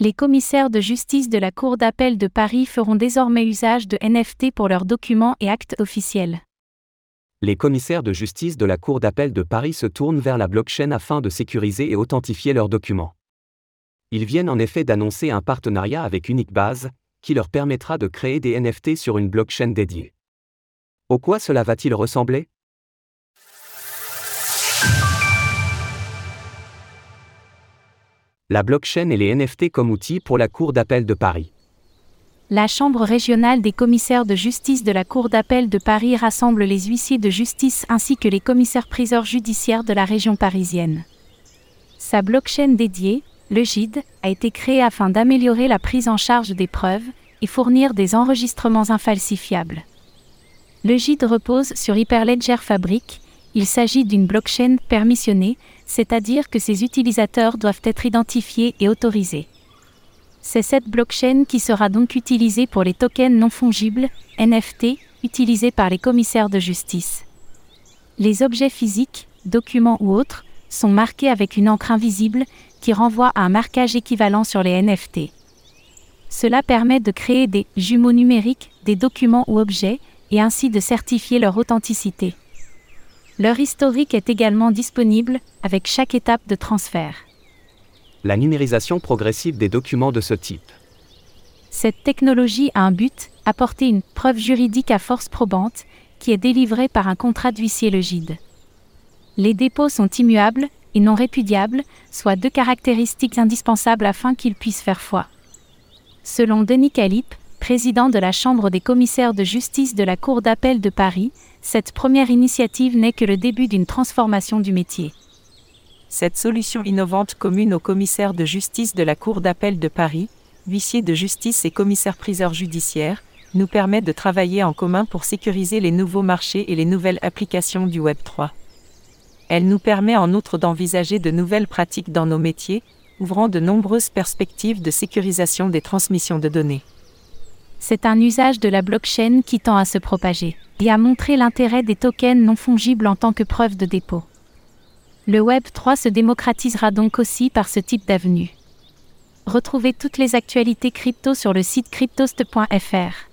Les commissaires de justice de la Cour d'appel de Paris feront désormais usage de NFT pour leurs documents et actes officiels. Les commissaires de justice de la Cour d'appel de Paris se tournent vers la blockchain afin de sécuriser et authentifier leurs documents. Ils viennent en effet d'annoncer un partenariat avec Unique qui leur permettra de créer des NFT sur une blockchain dédiée. Au quoi cela va-t-il ressembler? La blockchain et les NFT comme outils pour la Cour d'appel de Paris. La Chambre régionale des commissaires de justice de la Cour d'appel de Paris rassemble les huissiers de justice ainsi que les commissaires-priseurs judiciaires de la région parisienne. Sa blockchain dédiée, le GID, a été créée afin d'améliorer la prise en charge des preuves et fournir des enregistrements infalsifiables. Le GID repose sur Hyperledger Fabric, il s'agit d'une blockchain permissionnée, c'est-à-dire que ses utilisateurs doivent être identifiés et autorisés. C'est cette blockchain qui sera donc utilisée pour les tokens non fongibles, NFT, utilisés par les commissaires de justice. Les objets physiques, documents ou autres, sont marqués avec une encre invisible qui renvoie à un marquage équivalent sur les NFT. Cela permet de créer des jumeaux numériques des documents ou objets et ainsi de certifier leur authenticité. Leur historique est également disponible avec chaque étape de transfert. La numérisation progressive des documents de ce type. Cette technologie a un but, apporter une preuve juridique à force probante, qui est délivrée par un contrat d'huissier legide. Les dépôts sont immuables et non répudiables, soit deux caractéristiques indispensables afin qu'ils puissent faire foi. Selon Denis Calip, président de la Chambre des commissaires de justice de la Cour d'appel de Paris, cette première initiative n'est que le début d'une transformation du métier. Cette solution innovante commune aux commissaires de justice de la Cour d'appel de Paris, huissiers de justice et commissaires-priseurs judiciaires, nous permet de travailler en commun pour sécuriser les nouveaux marchés et les nouvelles applications du Web 3. Elle nous permet en outre d'envisager de nouvelles pratiques dans nos métiers, ouvrant de nombreuses perspectives de sécurisation des transmissions de données. C'est un usage de la blockchain qui tend à se propager et à montrer l'intérêt des tokens non fongibles en tant que preuve de dépôt. Le Web 3 se démocratisera donc aussi par ce type d'avenue. Retrouvez toutes les actualités crypto sur le site cryptost.fr.